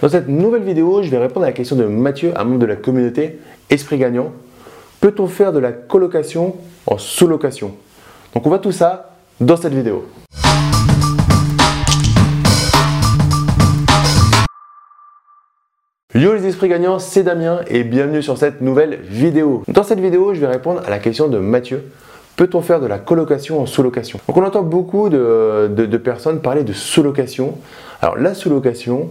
Dans cette nouvelle vidéo, je vais répondre à la question de Mathieu, un membre de la communauté Esprit Gagnant. Peut-on faire de la colocation en sous-location? Donc on voit tout ça dans cette vidéo. Yo les esprits gagnants, c'est Damien et bienvenue sur cette nouvelle vidéo. Dans cette vidéo, je vais répondre à la question de Mathieu. Peut-on faire de la colocation en sous-location? Donc on entend beaucoup de, personnes parler de sous-location. Alors la sous-location,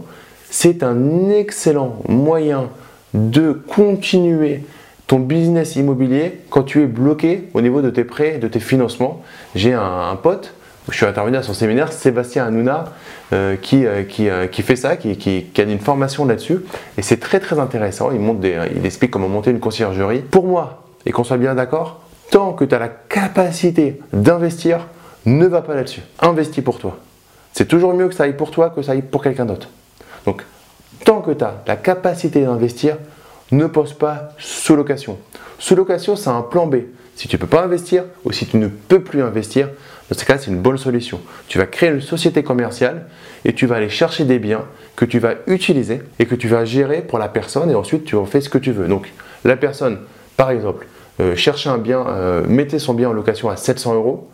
c'est un excellent moyen de continuer ton business immobilier quand tu es bloqué au niveau de tes prêts, de tes financements. J'ai un pote je suis intervenu à son séminaire, Sébastien Hanouna, euh, qui, euh, euh, qui, fait ça, qui, qui, a une formation là-dessus. Et c'est très très intéressant. Il, il explique comment monter une conciergerie. Pour moi, et qu'on soit bien d'accord, tant que tu as la capacité d'investir, ne va pas là-dessus. Investis pour toi. C'est toujours mieux que ça aille pour toi que ça aille pour quelqu'un d'autre. Donc, tant que tu as la capacité d'investir, ne pose pas sous location. Sous location, c'est un plan B. Si tu ne peux pas investir ou si tu ne peux plus investir, dans ce cas, c'est une bonne solution. Tu vas créer une société commerciale et tu vas aller chercher des biens que tu vas utiliser et que tu vas gérer pour la personne et ensuite tu en fais ce que tu veux. Donc, la personne, par exemple, euh, un bien, euh, mettait son bien en location à 700 euros.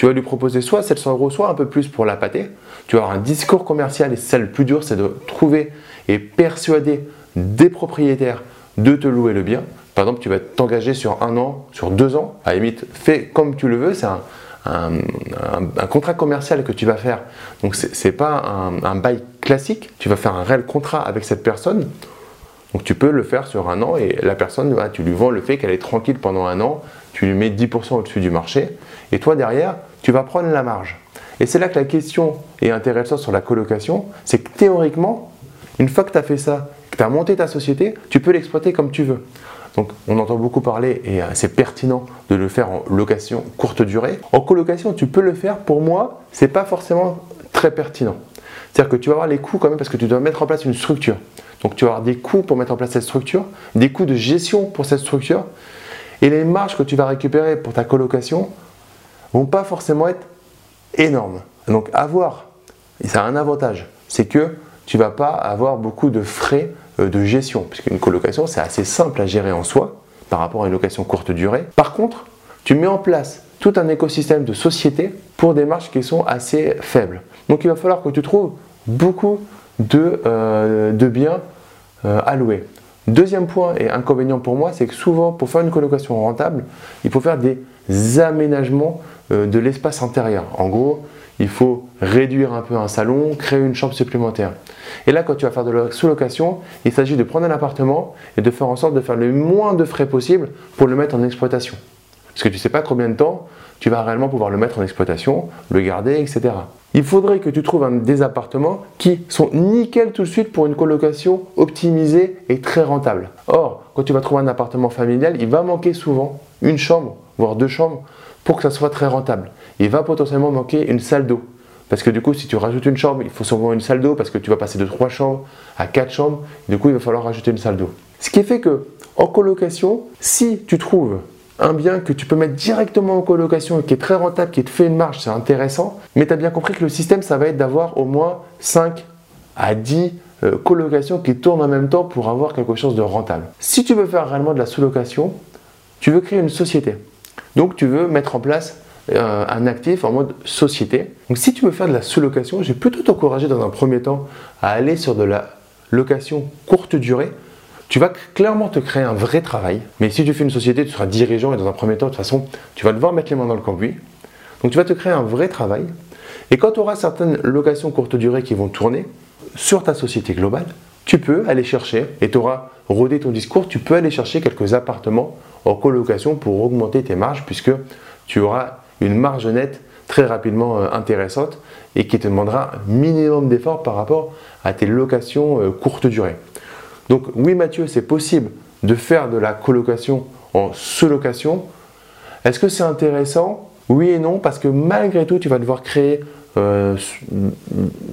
Tu vas lui proposer soit 700 euros, soit un peu plus pour la pâter. Tu vas avoir un discours commercial et celle le plus dur, c'est de trouver et persuader des propriétaires de te louer le bien. Par exemple, tu vas t'engager sur un an, sur deux ans. À la limite, fais comme tu le veux. C'est un, contrat commercial que tu vas faire. Donc, ce n'est pas un, bail classique. Tu vas faire un réel contrat avec cette personne. Donc, tu peux le faire sur un an et la personne, tu lui vends le fait qu'elle est tranquille pendant un an. Tu lui mets 10% au-dessus du marché. Et toi, derrière, tu vas prendre la marge. Et c'est là que la question est intéressante sur la colocation. C'est que théoriquement, une fois que tu as fait ça, que tu as monté ta société, tu peux l'exploiter comme tu veux. Donc on entend beaucoup parler et euh, c'est pertinent de le faire en location courte durée. En colocation, tu peux le faire. Pour moi, c'est pas forcément très pertinent. C'est-à-dire que tu vas avoir les coûts quand même parce que tu dois mettre en place une structure. Donc tu vas avoir des coûts pour mettre en place cette structure, des coûts de gestion pour cette structure et les marges que tu vas récupérer pour ta colocation vont pas forcément être énormes. Donc avoir, et ça a un avantage, c'est que tu vas pas avoir beaucoup de frais euh, de gestion, puisqu'une colocation, c'est assez simple à gérer en soi par rapport à une location courte durée. Par contre, tu mets en place tout un écosystème de sociétés pour des marges qui sont assez faibles. Donc il va falloir que tu trouves beaucoup de, euh, biens euh, à louer. Deuxième point et inconvénient pour moi, c'est que souvent, pour faire une colocation rentable, il faut faire des aménagements de l'espace intérieur. En gros, il faut réduire un peu un salon, créer une chambre supplémentaire. Et là, quand tu vas faire de la sous-location, il s'agit de prendre un appartement et de faire en sorte de faire le moins de frais possible pour le mettre en exploitation. Parce que tu ne sais pas combien de temps tu vas réellement pouvoir le mettre en exploitation, le garder, etc. Il faudrait que tu trouves des appartements qui sont nickel tout de suite pour une colocation optimisée et très rentable. Or, quand tu vas trouver un appartement familial, il va manquer souvent une chambre, voire deux chambres, pour que ça soit très rentable. Il va potentiellement manquer une salle d'eau. Parce que du coup, si tu rajoutes une chambre, il faut souvent une salle d'eau parce que tu vas passer de 3 chambres à 4 chambres. Du coup, il va falloir rajouter une salle d'eau. Ce qui fait que en colocation, si tu trouves un bien que tu peux mettre directement en colocation et qui est très rentable, qui te fait une marge, c'est intéressant. Mais tu as bien compris que le système, ça va être d'avoir au moins 5 à 10 euh, colocations qui tournent en même temps pour avoir quelque chose de rentable. Si tu veux faire réellement de la sous-location, tu veux créer une société. Donc tu veux mettre en place euh, un actif en mode société. Donc si tu veux faire de la sous-location, j'ai plutôt t'encourager dans un premier temps à aller sur de la location courte durée. Tu vas clairement te créer un vrai travail. Mais si tu fais une société, tu seras dirigeant et dans un premier temps, de toute façon, tu vas devoir mettre les mains dans le cambouis. Donc tu vas te créer un vrai travail. Et quand tu auras certaines locations courte durée qui vont tourner sur ta société globale, tu peux aller chercher, et tu auras rodé ton discours, tu peux aller chercher quelques appartements en colocation pour augmenter tes marges puisque tu auras une marge nette très rapidement euh, intéressante et qui te demandera un minimum d'efforts par rapport à tes locations euh, courte durée. Donc oui Mathieu, c'est possible de faire de la colocation en sous-location. Est-ce que c'est intéressant Oui et non, parce que malgré tout, tu vas devoir créer euh,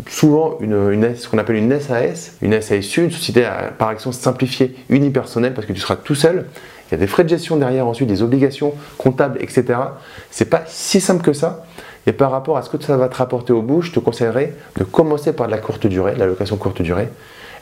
souvent ce qu'on appelle une SAS, une SASU, une société par action simplifiée unipersonnelle, parce que tu seras tout seul il y a des frais de gestion derrière ensuite, des obligations comptables, etc. C'est pas si simple que ça. Et par rapport à ce que ça va te rapporter au bout, je te conseillerais de commencer par de la courte durée, la location courte durée.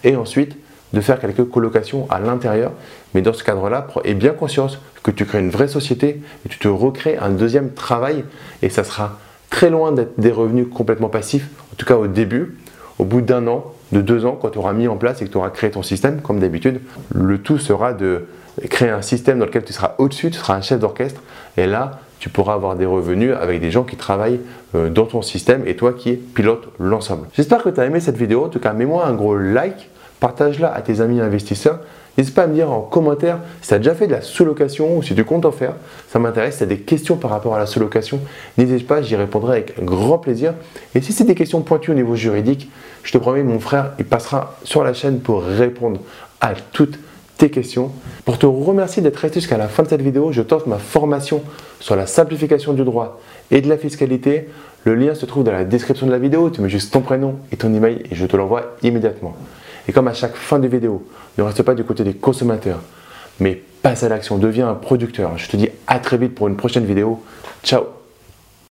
et ensuite de faire quelques colocations à l'intérieur. Mais dans ce cadre-là, aie bien conscience que tu crées une vraie société et tu te recrées un deuxième travail et ça sera très loin d'être des revenus complètement passifs, en tout cas au début. Au bout d'un an, de deux ans, quand tu auras mis en place et que tu auras créé ton système, comme d'habitude, le tout sera de créer un système dans lequel tu seras au-dessus, tu seras un chef d'orchestre, et là, tu pourras avoir des revenus avec des gens qui travaillent euh, dans ton système et toi qui pilotes l'ensemble. J'espère que tu as aimé cette vidéo. En tout cas, mets-moi un gros like, partage-la à tes amis investisseurs. N'hésite pas à me dire en commentaire si tu as déjà fait de la sous-location ou si tu comptes en faire. Ça m'intéresse. Si tu as des questions par rapport à la sous-location, n'hésite pas, j'y répondrai avec grand plaisir. Et si c'est des questions pointues au niveau juridique, je te promets, mon frère, il passera sur la chaîne pour répondre à toutes tes questions. Pour te remercier d'être resté jusqu'à la fin de cette vidéo, je t'offre ma formation sur la simplification du droit et de la fiscalité. Le lien se trouve dans la description de la vidéo. Tu mets juste ton prénom et ton email et je te l'envoie immédiatement. Et comme à chaque fin de vidéo, ne reste pas du côté des consommateurs, mais passe à l'action, deviens un producteur. Je te dis à très vite pour une prochaine vidéo. Ciao